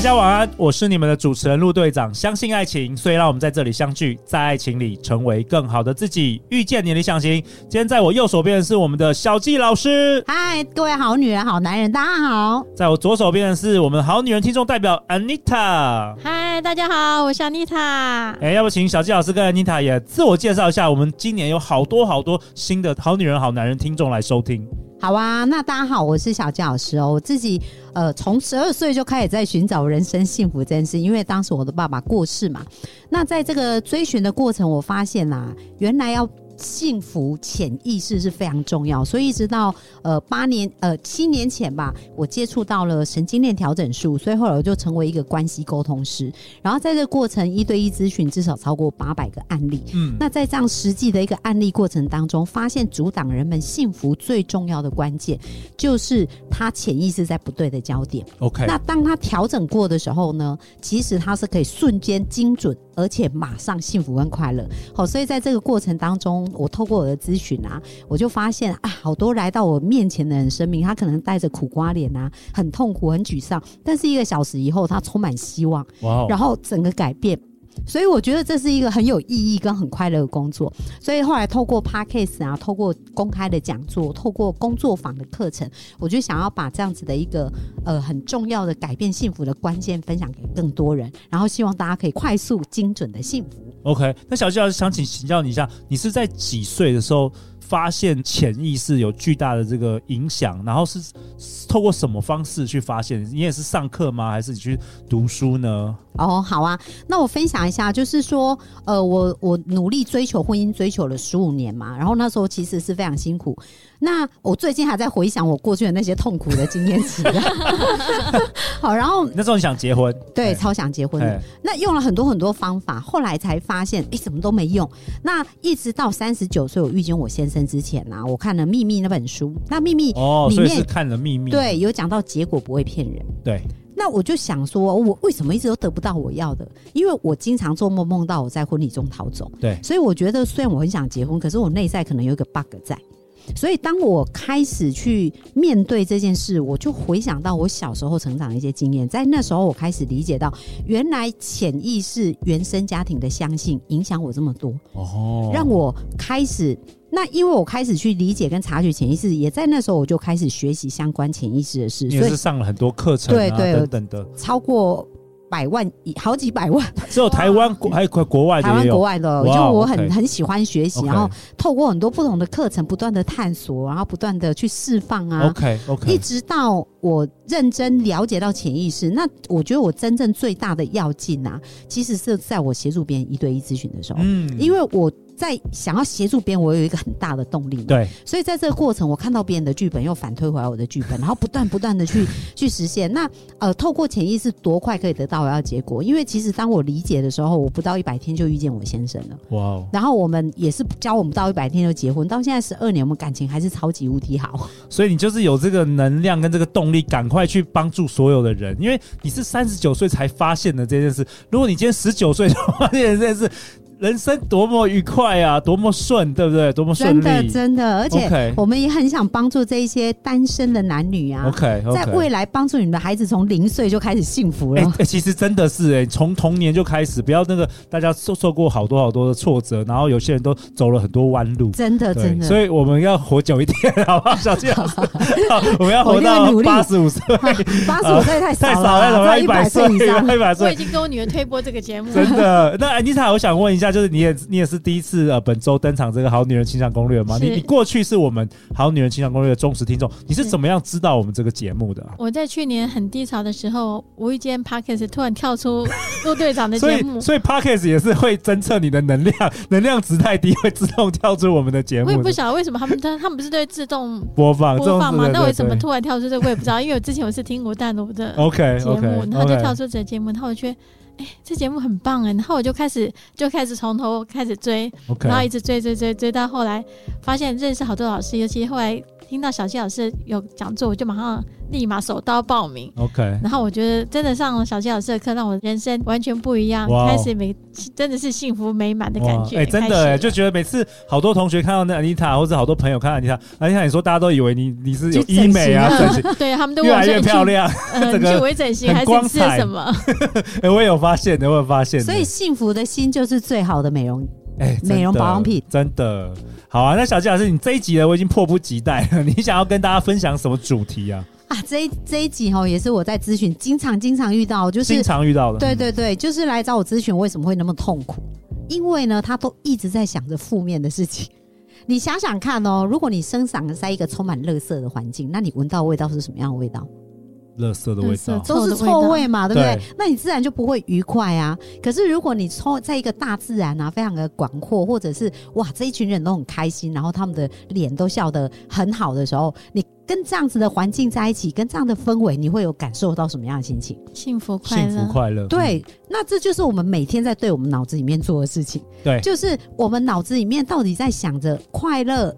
大家晚安，我是你们的主持人陆队长。相信爱情，所以让我们在这里相聚，在爱情里成为更好的自己，遇见你的理想型。今天在我右手边的是我们的小纪老师。嗨，各位好女人、好男人，大家好。在我左手边的是我们好女人听众代表 Anita。嗨，大家好，我是 Anita。哎，要不请小纪老师跟 Anita 也自我介绍一下？我们今年有好多好多新的好女人、好男人听众来收听。好啊，那大家好，我是小杰老师哦。我自己呃，从十二岁就开始在寻找人生幸福这件事，因为当时我的爸爸过世嘛。那在这个追寻的过程，我发现啦、原来要。幸福潜意识是非常重要，所以一直到呃八年呃七年前吧，我接触到了神经链调整术，所以后来我就成为一个关系沟通师。然后在这个过程一对一咨询至少超过八百个案例。嗯，那在这样实际的一个案例过程当中，发现阻挡人们幸福最重要的关键，就是他潜意识在不对的焦点。OK，那当他调整过的时候呢，其实他是可以瞬间精准，而且马上幸福跟快乐。好，所以在这个过程当中。我透过我的咨询啊，我就发现啊，好多来到我面前的人生命，他可能带着苦瓜脸啊，很痛苦、很沮丧，但是一个小时以后，他充满希望，哇！然后整个改变。所以我觉得这是一个很有意义跟很快乐的工作。所以后来透过 Podcast 啊，透过公开的讲座，透过工作坊的课程，我就想要把这样子的一个呃很重要的改变幸福的关键分享给更多人，然后希望大家可以快速精准的幸福。OK，那小纪老师想请请教你一下，你是在几岁的时候发现潜意识有巨大的这个影响？然后是透过什么方式去发现？你也是上课吗？还是你去读书呢？哦，好啊，那我分享一下，就是说，呃，我我努力追求婚姻，追求了十五年嘛，然后那时候其实是非常辛苦。那我最近还在回想我过去的那些痛苦的经验值。好，然后那时候你想结婚，对，超想结婚的。那用了很多很多方法，后来才发现，哎，什么都没用。那一直到三十九岁我遇见我先生之前啊，我看了《秘密》那本书，那《秘密》哦，所以是看了《秘密》，对，有讲到结果不会骗人，对。那我就想说，我为什么一直都得不到我要的？因为我经常做梦梦到我在婚礼中逃走。对，所以我觉得虽然我很想结婚，可是我内在可能有一个 bug 在。所以当我开始去面对这件事，我就回想到我小时候成长的一些经验，在那时候我开始理解到，原来潜意识原生家庭的相信影响我这么多。哦，让我开始。那因为我开始去理解跟察觉潜意识，也在那时候我就开始学习相关潜意识的事，也是上了很多课程、啊，对对等等的，超过百万，好几百万。只有台湾国还有国国外的，台湾国外的，就我很 okay, 很喜欢学习，然后透过很多不同的课程，不断的探索，然后不断的去释放啊。OK OK，一直到我认真了解到潜意识，那我觉得我真正最大的要进啊，其实是在我协助别人一对一咨询的时候，嗯，因为我。在想要协助别人，我有一个很大的动力。对，所以在这个过程，我看到别人的剧本，又反推回来我的剧本，然后不断不断的去 去实现。那呃，透过潜意识多快可以得到我要结果？因为其实当我理解的时候，我不到一百天就遇见我先生了。哇哦！然后我们也是教我们不到一百天就结婚，到现在十二年，我们感情还是超级无敌好。所以你就是有这个能量跟这个动力，赶快去帮助所有的人。因为你是三十九岁才发现的这件事，如果你今天十九岁就发现这件事。人生多么愉快啊，多么顺，对不对？多么顺利，真的真的，而且我们也很想帮助这一些单身的男女啊。OK，, okay 在未来帮助你们的孩子从零岁就开始幸福了。哎、欸欸，其实真的是哎、欸，从童年就开始，不要那个大家受受过好多好多的挫折，然后有些人都走了很多弯路，真的真的。所以我们要活久一点，好不好？小纪老师，好，我们要活到八十五岁，八十五岁太少了，太少了，一百岁以上，一百岁。我已经跟我女儿推播这个节目，真的。那安妮塔，我想问一下，就是你也你也。是第一次呃，本周登场这个《好女人情场攻略》吗？你你过去是我们《好女人情场攻略》的忠实听众，你是怎么样知道我们这个节目的、啊？我在去年很低潮的时候，无意间 Podcast 突然跳出陆队长的节目，所以所以 Podcast 也是会侦测你的能量，能量值太低会自动跳出我们的节目。我也不晓得为什么他们他 他们不是对自动播放播放吗？那为什么突然跳出这个我也不知道，因为我之前我是听过淡如的 OK 节目然后就跳出这个节目，然后我觉这节目很棒哎，然后我就开始就开始从头开始追.然后一直追追追追到后来，发现认识好多老师，尤其后来听到小溪老师有讲座，我就马上立马手刀报名。OK，然后我觉得真的上了小溪老师的课，让我人生完全不一样，哇开始每真的是幸福美满的感觉。哎，真的哎，就觉得每次好多同学看到那安妮塔，或者好多朋友看到安妮塔，安妮塔你说大家都以为你你是有医美啊，对他们都越来越漂亮，呃、这个去微整形还是吃什么？哎，我也有发现的，我有发现。所以幸福的心就是最好的美容。哎，美容保养品真的好啊！那小纪老师，你这一集呢，我已经迫不及待了。你想要跟大家分享什么主题啊？啊，这一这一集哈，也是我在咨询经常经常遇到，就是经常遇到的。对对对，就是来找我咨询，为什么会那么痛苦？因为呢，他都一直在想着负面的事情。你想想看哦，如果你生长在一个充满垃圾的环境，那你闻到味道是什么样的味道？垃圾的味道都是臭味嘛，对不对？那你自然就不会愉快啊。可是如果你抽在一个大自然啊，非常的广阔，或者是哇，这一群人都很开心，然后他们的脸都笑得很好的时候，你跟这样子的环境在一起，跟这样的氛围，你会有感受到什么样的心情？幸福快乐，幸福快乐。对，那这就是我们每天在对我们脑子里面做的事情。对，就是我们脑子里面到底在想着快乐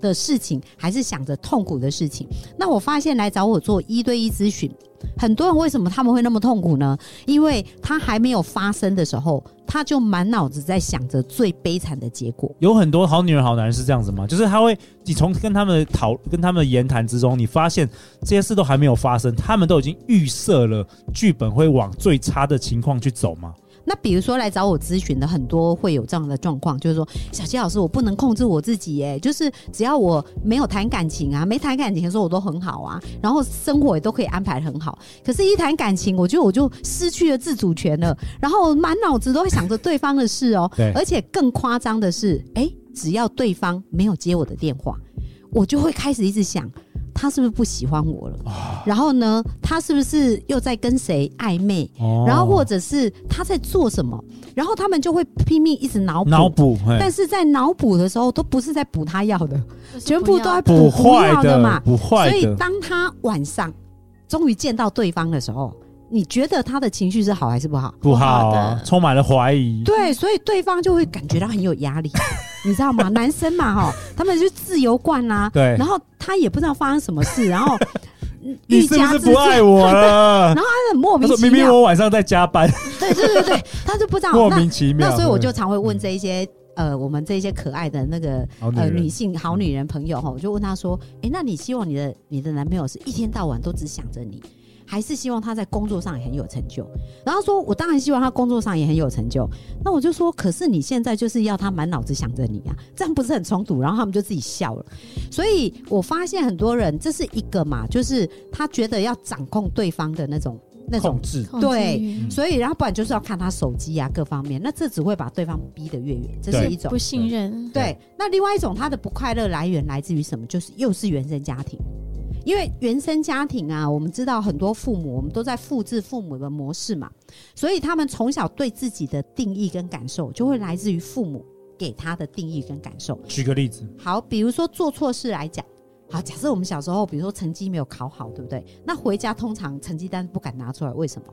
的事情，还是想着痛苦的事情？那我发现来找我做一对一咨询，很多人为什么他们会那么痛苦呢？因为他还没有发生的时候，他就满脑子在想着最悲惨的结果。有很多好女人、好男人是这样子吗？就是他会，你从跟他们讨、跟他们的言谈之中，你发现这些事都还没有发生，他们都已经预设了剧本会往最差的情况去走吗？那比如说来找我咨询的很多会有这样的状况，就是说小七老师，我不能控制我自己，耶，就是只要我没有谈感情啊，没谈感情的时候我都很好啊，然后生活也都可以安排得很好。可是，一谈感情，我觉得我就失去了自主权了，然后满脑子都会想着对方的事哦。对。而且更夸张的是，哎，只要对方没有接我的电话，我就会开始一直想。他是不是不喜欢我了？然后呢，他是不是又在跟谁暧昧？然后或者是他在做什么？然后他们就会拼命一直脑补，脑补。但是在脑补的时候，都不是在补他要的，全部都在补不要的嘛。补坏的。所以当他晚上终于见到对方的时候。你觉得他的情绪是好还是不好？不好的，充满了怀疑。对，所以对方就会感觉到很有压力，你知道吗？男生嘛，哈，他们就自由惯啦。对。然后他也不知道发生什么事，然后 愈加不爱我了？然后他很莫名其妙。明明我晚上在加班。对对对对，他就不知道莫名其妙。那所以我就常会问这一些呃，我们这一些可爱的那个呃女性好女人朋友哈，我就问他说：“哎，那你希望你的你的男朋友是一天到晚都只想着你？”还是希望他在工作上也很有成就，然后说：“我当然希望他工作上也很有成就。”那我就说：“可是你现在就是要他满脑子想着你啊，这样不是很冲突？”然后他们就自己笑了。所以我发现很多人这是一个嘛，就是他觉得要掌控对方的那种那种控制，对，所以然后不然就是要看他手机啊各方面，那这只会把对方逼得越远，这是一种不信任。对，那另外一种他的不快乐来源来自于什么？就是又是原生家庭。因为原生家庭啊，我们知道很多父母，我们都在复制父母的模式嘛，所以他们从小对自己的定义跟感受，就会来自于父母给他的定义跟感受。举个例子，好，比如说做错事来讲，好，假设我们小时候，比如说成绩没有考好，对不对？那回家通常成绩单不敢拿出来，为什么？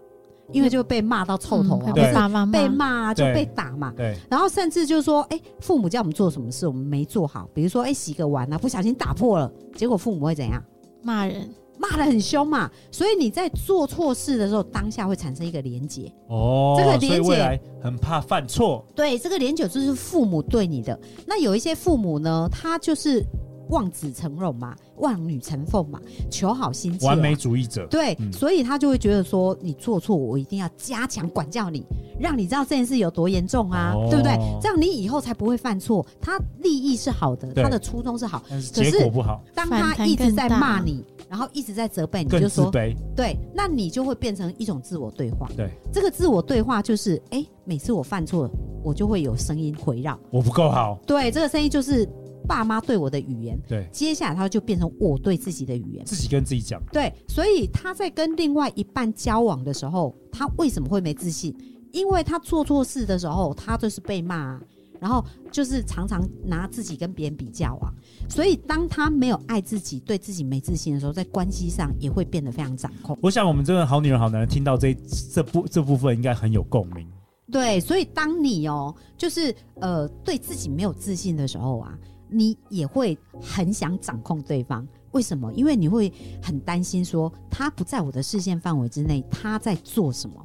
因为就被骂到臭头啊，嗯、被爸妈被骂就被打嘛。对，然后甚至就是说，哎，父母叫我们做什么事，我们没做好，比如说，哎，洗个碗啊，不小心打破了，结果父母会怎样？骂人，骂的很凶嘛，所以你在做错事的时候，当下会产生一个连结。哦，这个连结，未来很怕犯错。对，这个连结就是父母对你的。那有一些父母呢，他就是。望子成龙嘛，望女成凤嘛，求好心切，完美主义者。对，嗯、所以他就会觉得说，你做错，我一定要加强管教你，让你知道这件事有多严重啊，哦、对不对？这样你以后才不会犯错。他利益是好的，他的初衷是好，但是结果不好。当他一直在骂你，然后一直在责备你，就说对，那你就会变成一种自我对话。对，这个自我对话就是，哎，每次我犯错，我就会有声音回绕，我不够好。对，这个声音就是。爸妈对我的语言，对，接下来他就变成我对自己的语言，自己跟自己讲。对，所以他在跟另外一半交往的时候，他为什么会没自信？因为他做错事的时候，他就是被骂啊，然后就是常常拿自己跟别人比较啊。所以当他没有爱自己，对自己没自信的时候，在关系上也会变得非常掌控。我想我们这个好女人好男人听到这这部这部分应该很有共鸣。对，所以当你哦，就是呃对自己没有自信的时候啊。你也会很想掌控对方，为什么？因为你会很担心说他不在我的视线范围之内，他在做什么。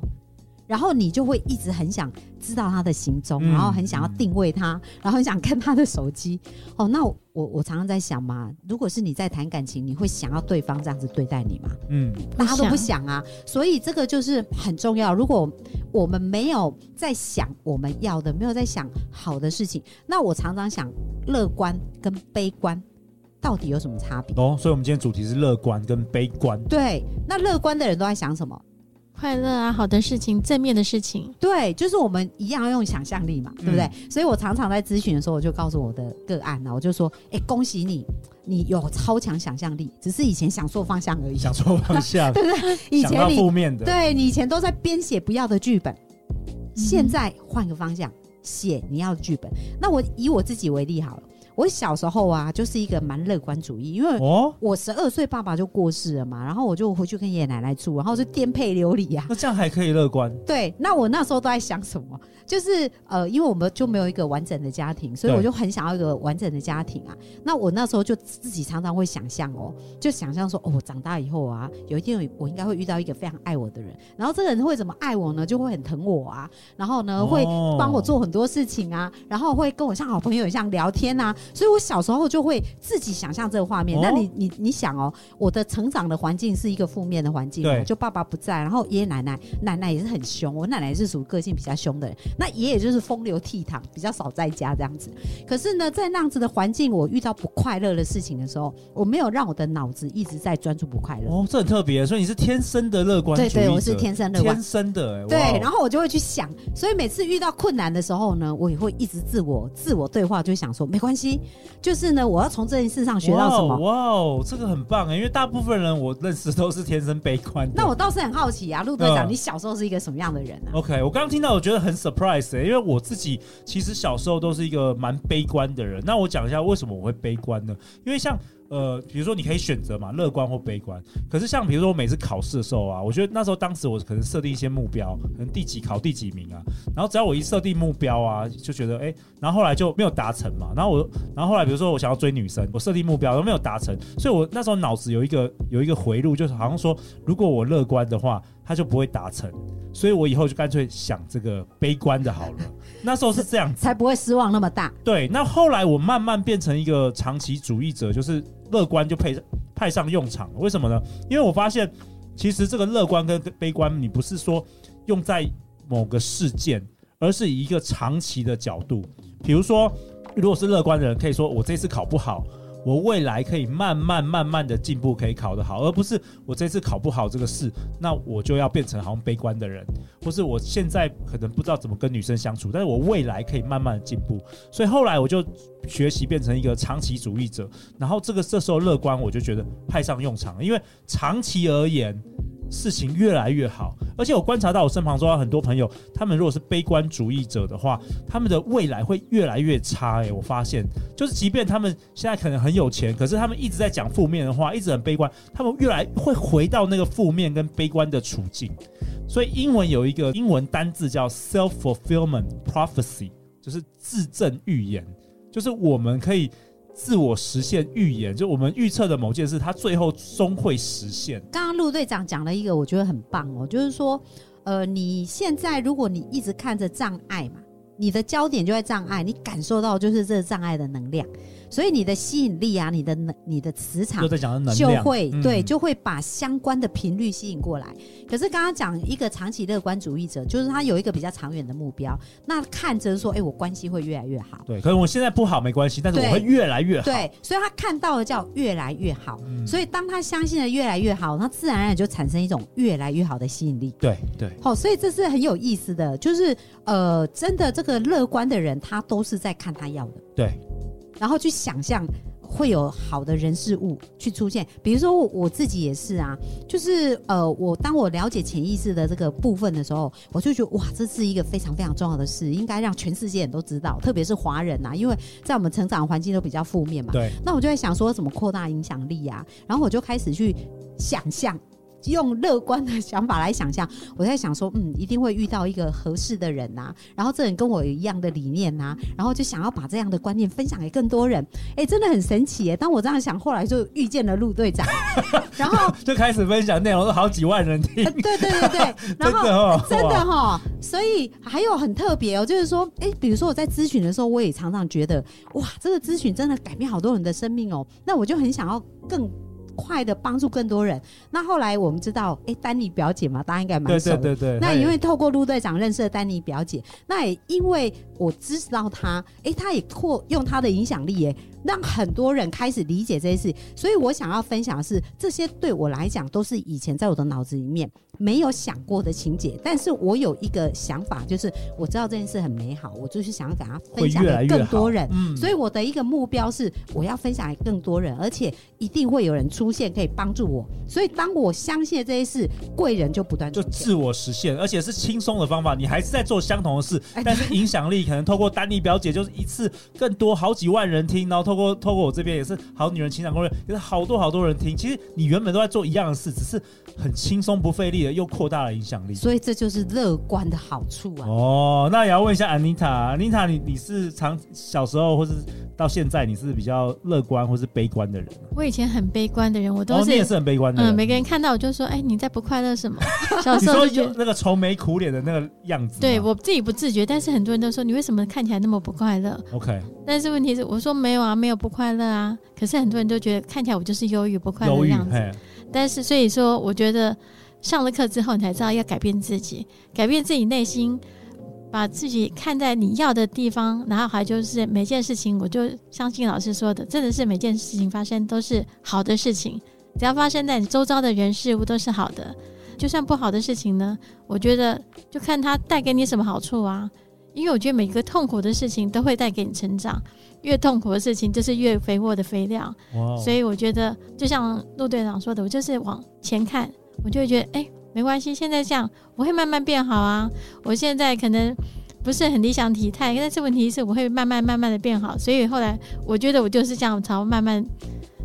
然后你就会一直很想知道他的行踪，嗯、然后很想要定位他，然后很想看他的手机。哦，那我我常常在想嘛，如果是你在谈感情，你会想要对方这样子对待你吗？嗯，大家都不想啊。所以这个就是很重要。如果我们没有在想我们要的，没有在想好的事情，那我常常想，乐观跟悲观到底有什么差别？哦，所以我们今天主题是乐观跟悲观。对，那乐观的人都在想什么？快乐啊，好的事情，正面的事情，对，就是我们一样要用想象力嘛，对不对？嗯、所以我常常在咨询的时候，我就告诉我的个案呢，我就说，哎，恭喜你，你有超强想象力，只是以前想错方向而已，想错方向，对不对？以前你负面的，对你以前都在编写不要的剧本，嗯、现在换个方向写你要的剧本。那我以我自己为例好了。我小时候啊，就是一个蛮乐观主义，因为我十二岁爸爸就过世了嘛，然后我就回去跟爷爷奶奶住，然后就颠沛流离呀。那这样还可以乐观？对，那我那时候都在想什么？就是呃，因为我们就没有一个完整的家庭，所以我就很想要一个完整的家庭啊。那我那时候就自己常常会想象哦，就想象说，哦，我长大以后啊，有一天我应该会遇到一个非常爱我的人，然后这个人会怎么爱我呢？就会很疼我啊，然后呢会帮我做很多事情啊，然后会跟我像好朋友一样聊天啊。所以我小时候就会自己想象这个画面。那你你你想哦，我的成长的环境是一个负面的环境，对，就爸爸不在，然后爷爷奶奶奶奶也是很凶，我奶奶是属于个性比较凶的人，那爷爷就是风流倜傥，比较少在家这样子。可是呢，在那样子的环境，我遇到不快乐的事情的时候，我没有让我的脑子一直在专注不快乐。哦，这很特别，所以你是天生的乐观。对对，我是天生乐观，天生的。对，然后我就会去想，所以每次遇到困难的时候呢，我也会一直自我自我对话，就想说没关系。就是呢，我要从这件事上学到什么？哇哦，这个很棒哎！因为大部分人我认识都是天生悲观。那我倒是很好奇啊，陆队长，嗯、你小时候是一个什么样的人呢、啊？OK，我刚刚听到，我觉得很 surprise 因为我自己其实小时候都是一个蛮悲观的人。那我讲一下为什么我会悲观呢？因为像。呃，比如说你可以选择嘛，乐观或悲观。可是像比如说我每次考试的时候啊，我觉得那时候当时我可能设定一些目标，可能第几考第几名啊。然后只要我一设定目标啊，就觉得哎、欸，然后后来就没有达成嘛。然后我，然后后来比如说我想要追女生，我设定目标都没有达成，所以我那时候脑子有一个有一个回路，就是好像说，如果我乐观的话，它就不会达成。所以我以后就干脆想这个悲观的好了。那时候是这样子，才不会失望那么大。对，那后来我慢慢变成一个长期主义者，就是。乐观就派派上用场了，为什么呢？因为我发现，其实这个乐观跟悲观，你不是说用在某个事件，而是以一个长期的角度。比如说，如果是乐观的人，可以说我这次考不好。我未来可以慢慢慢慢的进步，可以考得好，而不是我这次考不好这个事，那我就要变成好像悲观的人，或是我现在可能不知道怎么跟女生相处，但是我未来可以慢慢的进步，所以后来我就学习变成一个长期主义者，然后这个这时候乐观我就觉得派上用场了，因为长期而言。事情越来越好，而且我观察到我身旁说很多朋友，他们如果是悲观主义者的话，他们的未来会越来越差。诶，我发现，就是即便他们现在可能很有钱，可是他们一直在讲负面的话，一直很悲观，他们越来会回到那个负面跟悲观的处境。所以英文有一个英文单字叫 self-fulfillment prophecy，就是自证预言，就是我们可以。自我实现预言，就我们预测的某件事，它最后终会实现。陆队长讲了一个，我觉得很棒哦，就是说，呃，你现在如果你一直看着障碍嘛，你的焦点就在障碍，你感受到就是这障碍的能量。所以你的吸引力啊，你的能，你的磁场就会对，就会把相关的频率吸引过来。可是刚刚讲一个长期乐观主义者，就是他有一个比较长远的目标，那看着说，哎，我关系会越来越好。对，可是我现在不好没关系，但是我会越来越好。对，所以他看到的叫越来越好。所以当他相信的越来越好，那自然而然就产生一种越来越好的吸引力。对对。好，所以这是很有意思的，就是呃，真的这个乐观的人，他都是在看他要的。对。然后去想象会有好的人事物去出现，比如说我自己也是啊，就是呃，我当我了解潜意识的这个部分的时候，我就觉得哇，这是一个非常非常重要的事，应该让全世界人都知道，特别是华人呐，因为在我们成长环境都比较负面嘛。对。那我就在想说，怎么扩大影响力啊？然后我就开始去想象。用乐观的想法来想象，我在想说，嗯，一定会遇到一个合适的人呐、啊，然后这人跟我有一样的理念呐、啊，然后就想要把这样的观念分享给更多人。哎、欸，真的很神奇耶！当我这样想，后来就遇见了陆队长，然后 就开始分享内容，都好几万人听。呃、对对对对，然后真的真的哈，所以还有很特别哦，就是说，哎、欸，比如说我在咨询的时候，我也常常觉得，哇，这个咨询真的改变好多人的生命哦，那我就很想要更。快的帮助更多人。那后来我们知道，哎、欸，丹尼表姐嘛，大家应该蛮熟的。对对对对。那因为透过陆队长认识了丹尼表姐，那也因为我知道她，哎、欸，她也扩用她的影响力，哎。让很多人开始理解这些事，所以我想要分享的是，这些对我来讲都是以前在我的脑子里面没有想过的情节。但是我有一个想法，就是我知道这件事很美好，我就是想要给它分享给更多人。嗯，所以我的一个目标是，我要分享给更多人，而且一定会有人出现可以帮助我。所以当我相信这些事，贵人就不断就自我实现，而且是轻松的方法。你还是在做相同的事，但是影响力可能透过丹尼表姐，就是一次更多好几万人听，然后。透过透过我这边也是好女人情感攻略，也是好多好多人听。其实你原本都在做一样的事，只是很轻松不费力的，又扩大了影响力。所以这就是乐观的好处啊！哦，那也要问一下安妮塔，安妮塔，你你是常小时候或是到现在，你是比较乐观或是悲观的人？我以前很悲观的人，我都是、哦、你也是很悲观的人。嗯，每个人看到我就说：“哎、欸，你在不快乐什么？”小时候就有那个愁眉苦脸的那个样子。对我自己不自觉，但是很多人都说：“你为什么看起来那么不快乐？”OK，但是问题是，我说没有啊。没有不快乐啊，可是很多人都觉得看起来我就是忧郁不快乐的样子。但是所以说，我觉得上了课之后，你才知道要改变自己，改变自己内心，把自己看在你要的地方。然后还就是每件事情，我就相信老师说的，真的是每件事情发生都是好的事情。只要发生在你周遭的人事物都是好的，就算不好的事情呢，我觉得就看它带给你什么好处啊。因为我觉得每个痛苦的事情都会带给你成长。越痛苦的事情，就是越肥沃的肥料。所以我觉得，就像陆队长说的，我就是往前看，我就会觉得，哎、欸，没关系，现在这样，我会慢慢变好啊。我现在可能不是很理想体态，但是问题是，我会慢慢慢慢的变好。所以后来，我觉得我就是这样朝慢慢，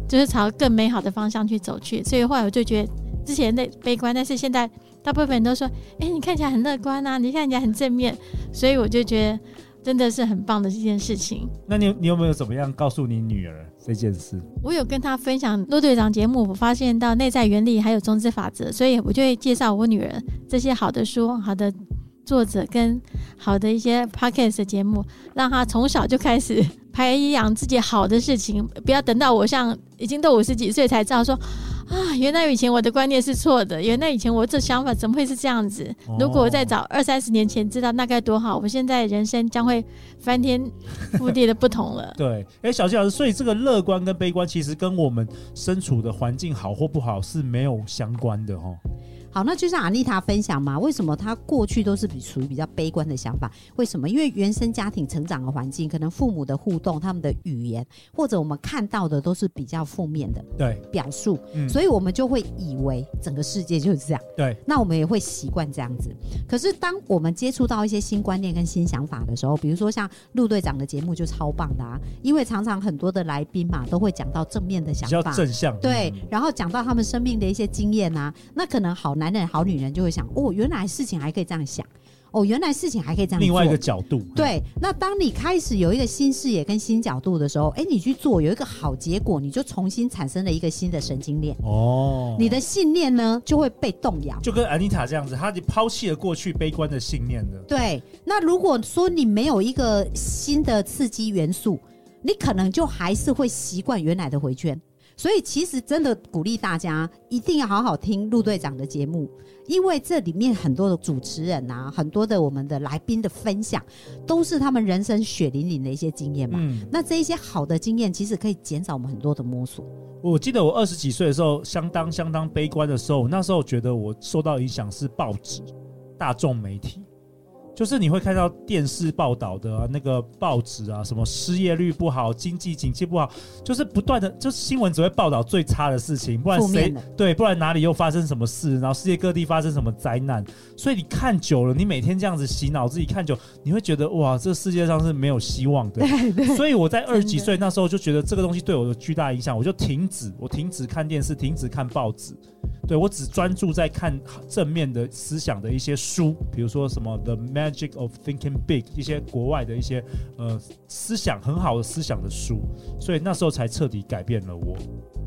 就是朝更美好的方向去走去。所以后来我就觉得，之前的悲观，但是现在大部分人都说，哎、欸，你看起来很乐观啊，你看起来很正面，所以我就觉得。真的是很棒的这件事情。那你你有没有怎么样告诉你女儿这件事？我有跟她分享陆队长节目，我发现到内在原理还有种子法则，所以我就会介绍我女儿这些好的书、好的作者跟好的一些 podcast 的节目，让她从小就开始培养自己好的事情，不要等到我像已经都五十几岁才知道说。啊，原来以前我的观念是错的。原来以前我这想法怎么会是这样子？如果我再早二三十年前知道，那该多好！我现在人生将会翻天覆地的不同了。对，哎、欸，小七老师，所以这个乐观跟悲观其实跟我们身处的环境好或不好是没有相关的哦。好，那就像阿丽塔分享嘛，为什么她过去都是比属于比较悲观的想法？为什么？因为原生家庭成长的环境，可能父母的互动、他们的语言，或者我们看到的都是比较负面的对表述，嗯，所以我们就会以为整个世界就是这样。对，那我们也会习惯这样子。可是当我们接触到一些新观念跟新想法的时候，比如说像陆队长的节目就超棒的啊，因为常常很多的来宾嘛，都会讲到正面的想法，比较正向，对，然后讲到他们生命的一些经验啊，那可能好。男人好女人就会想哦，原来事情还可以这样想，哦，原来事情还可以这样。另外一个角度，对。那当你开始有一个新视野跟新角度的时候，哎，你去做有一个好结果，你就重新产生了一个新的神经链。哦，你的信念呢就会被动摇，就跟安妮塔这样子，她就抛弃了过去悲观的信念的。对。那如果说你没有一个新的刺激元素，你可能就还是会习惯原来的回圈。所以，其实真的鼓励大家一定要好好听陆队长的节目，因为这里面很多的主持人啊，很多的我们的来宾的分享，都是他们人生血淋淋的一些经验嘛。嗯。那这一些好的经验，其实可以减少我们很多的摸索。我记得我二十几岁的时候，相当相当悲观的时候，那时候觉得我受到影响是报纸、大众媒体。就是你会看到电视报道的、啊、那个报纸啊，什么失业率不好，经济景气不好，就是不断的，就是新闻只会报道最差的事情，不然谁对，不然哪里又发生什么事，然后世界各地发生什么灾难，所以你看久了，你每天这样子洗脑自己看久，你会觉得哇，这世界上是没有希望的。对对。所以我在二十几岁那时候就觉得这个东西对我的巨大影响，我就停止，我停止看电视，停止看报纸。对，我只专注在看正面的思想的一些书，比如说什么《The Magic of Thinking Big》一些国外的一些呃思想很好的思想的书，所以那时候才彻底改变了我。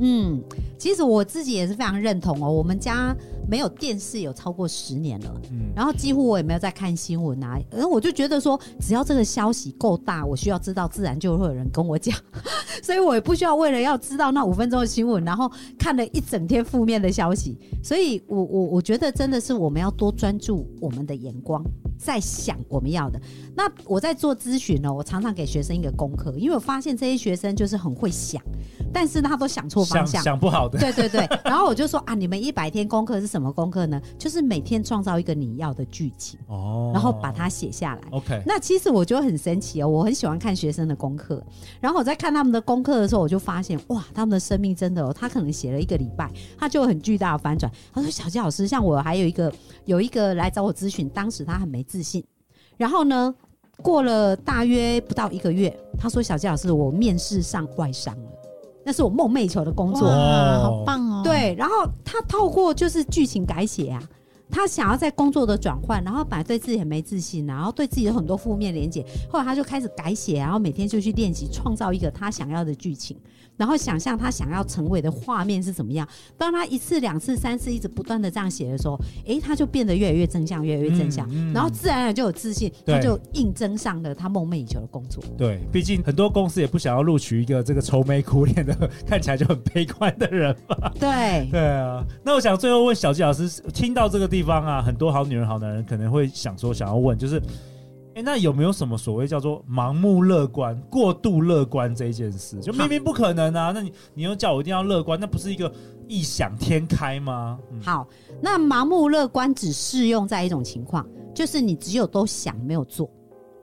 嗯，其实我自己也是非常认同哦。我们家没有电视有超过十年了，嗯，然后几乎我也没有在看新闻啊。然后我就觉得说，只要这个消息够大，我需要知道，自然就会有人跟我讲，所以我也不需要为了要知道那五分钟的新闻，然后看了一整天负面的消息。消息。所以我我我觉得真的是我们要多专注我们的眼光，在想我们要的。那我在做咨询呢，我常常给学生一个功课，因为我发现这些学生就是很会想，但是他都想错方向，想，想不好的。对对对。然后我就说啊，你们一百天功课是什么功课呢？就是每天创造一个你要的剧情哦，然后把它写下来。OK。那其实我觉得很神奇哦，我很喜欢看学生的功课。然后我在看他们的功课的时候，我就发现哇，他们的生命真的哦，他可能写了一个礼拜，他就很巨大的翻转。他说：“小吉老师，像我还有一个有一个来找我咨询，当时他很没自信。然后呢，过了大约不到一个月，他说：‘小杰老师，我面试上外商了，那是我梦寐以求的工作，哇，好棒哦！’对，然后他透过就是剧情改写啊。”他想要在工作的转换，然后本来对自己很没自信，然后对自己有很多负面连结。后来他就开始改写，然后每天就去练习，创造一个他想要的剧情，然后想象他想要成为的画面是怎么样。当他一次、两次、三次一直不断的这样写的时候，诶，他就变得越来越正向，越来越正向，嗯嗯、然后自然而然就有自信，他就应征上了他梦寐以求的工作。对，毕竟很多公司也不想要录取一个这个愁眉苦脸的、看起来就很悲观的人嘛。对，对啊。那我想最后问小纪老师，听到这个地方啊，很多好女人、好男人可能会想说，想要问，就是，哎，那有没有什么所谓叫做盲目乐观、过度乐观这一件事？就明明不可能啊，那你你又叫我一定要乐观，那不是一个异想天开吗？嗯、好，那盲目乐观只适用在一种情况，就是你只有都想没有做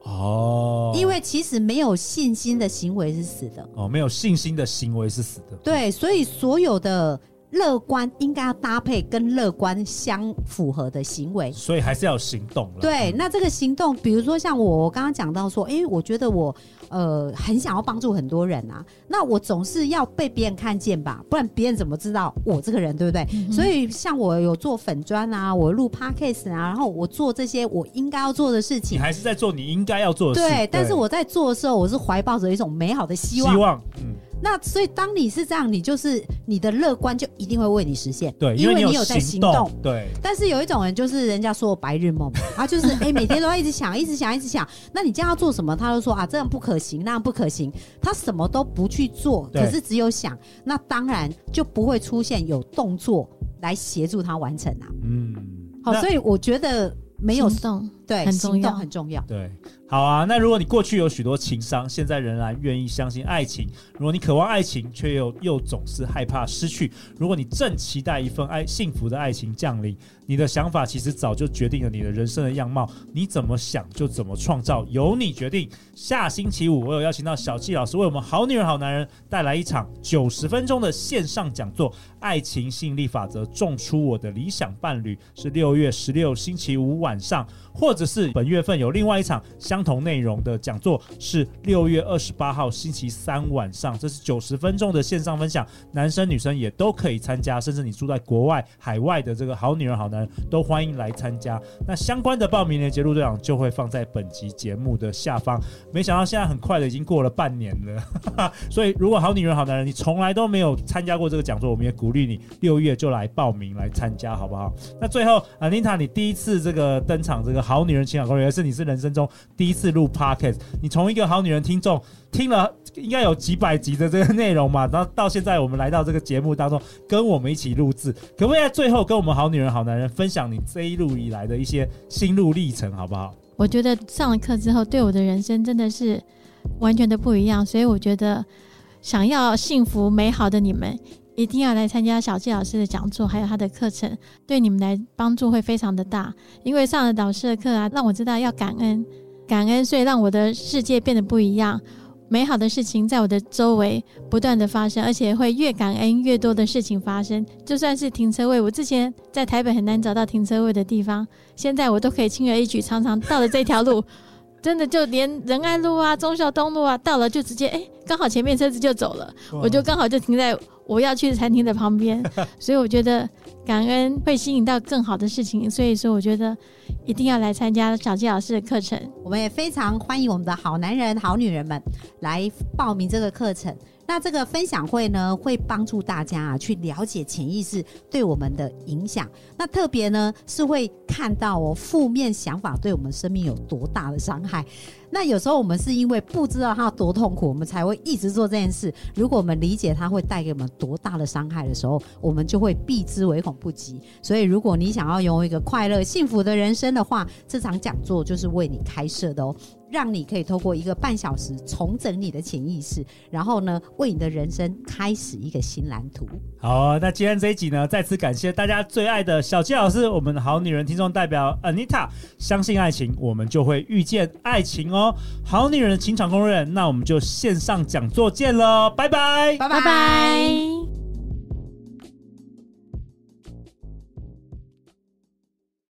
哦，因为其实没有信心的行为是死的哦，没有信心的行为是死的，对，所以所有的。乐观应该要搭配跟乐观相符合的行为，所以还是要有行动了。对，那这个行动，比如说像我，我刚刚讲到说，哎，我觉得我呃很想要帮助很多人啊，那我总是要被别人看见吧，不然别人怎么知道我这个人，对不对？嗯、所以像我有做粉砖啊，我录 Podcast 啊，然后我做这些我应该要做的事情，你还是在做你应该要做的事。对，但是我在做的时候，我是怀抱着一种美好的希望。希望，嗯。那所以，当你是这样，你就是你的乐观就一定会为你实现，对，因为你有在行动，行动对。但是有一种人，就是人家说白日梦，他就是哎、欸，每天都要一直想，一直想，一直想。那你叫他做什么，他都说啊，这样不可行，那样不可行，他什么都不去做，可是只有想，那当然就不会出现有动作来协助他完成啊。嗯，好，所以我觉得没有动，对，很重要，很重要，对。好啊，那如果你过去有许多情伤，现在仍然愿意相信爱情；如果你渴望爱情，却又又总是害怕失去；如果你正期待一份爱幸福的爱情降临，你的想法其实早就决定了你的人生的样貌。你怎么想就怎么创造，由你决定。下星期五，我有邀请到小纪老师为我们好女人好男人带来一场九十分钟的线上讲座，《爱情吸引力法则：种出我的理想伴侣》，是六月十六星期五晚上，或者是本月份有另外一场相。同内容的讲座是六月二十八号星期三晚上，这是九十分钟的线上分享，男生女生也都可以参加，甚至你住在国外、海外的这个好女人、好男，都欢迎来参加。那相关的报名链接路队长就会放在本集节目的下方。没想到现在很快的已经过了半年了，所以如果好女人、好男人，你从来都没有参加过这个讲座，我们也鼓励你六月就来报名来参加，好不好？那最后，Anita，你第一次这个登场，这个好女人情感公园，是你是人生中第一。次录 Podcast，你从一个好女人听众听了应该有几百集的这个内容嘛，然后到现在我们来到这个节目当中，跟我们一起录制，可不可以在最后跟我们好女人好男人分享你这一路以来的一些心路历程，好不好？我觉得上了课之后，对我的人生真的是完全的不一样，所以我觉得想要幸福美好的你们，一定要来参加小纪老师的讲座，还有他的课程，对你们来帮助会非常的大，因为上了导师的课啊，让我知道要感恩。感恩，所以让我的世界变得不一样。美好的事情在我的周围不断的发生，而且会越感恩越多的事情发生。就算是停车位，我之前在台北很难找到停车位的地方，现在我都可以轻而易举，常常到了这条路，真的就连仁爱路啊、忠孝东路啊，到了就直接哎，刚好前面车子就走了，我就刚好就停在我要去的餐厅的旁边。所以我觉得感恩会吸引到更好的事情，所以说我觉得一定要来参加小纪老师的课程。我们也非常欢迎我们的好男人、好女人们来报名这个课程。那这个分享会呢，会帮助大家啊去了解潜意识对我们的影响。那特别呢是会看到哦，负面想法对我们生命有多大的伤害。那有时候我们是因为不知道它有多痛苦，我们才会一直做这件事。如果我们理解它会带给我们多大的伤害的时候，我们就会避之唯恐不及。所以，如果你想要拥有一个快乐、幸福的人生的话，这场讲座就是为你开设的哦。让你可以透过一个半小时重整你的潜意识，然后呢，为你的人生开始一个新蓝图。好，那今天这一集呢，再次感谢大家最爱的小纪老师，我们的好女人听众代表 Anita，相信爱情，我们就会遇见爱情哦。好女人的情场攻略，那我们就线上讲座见喽，拜拜，拜拜。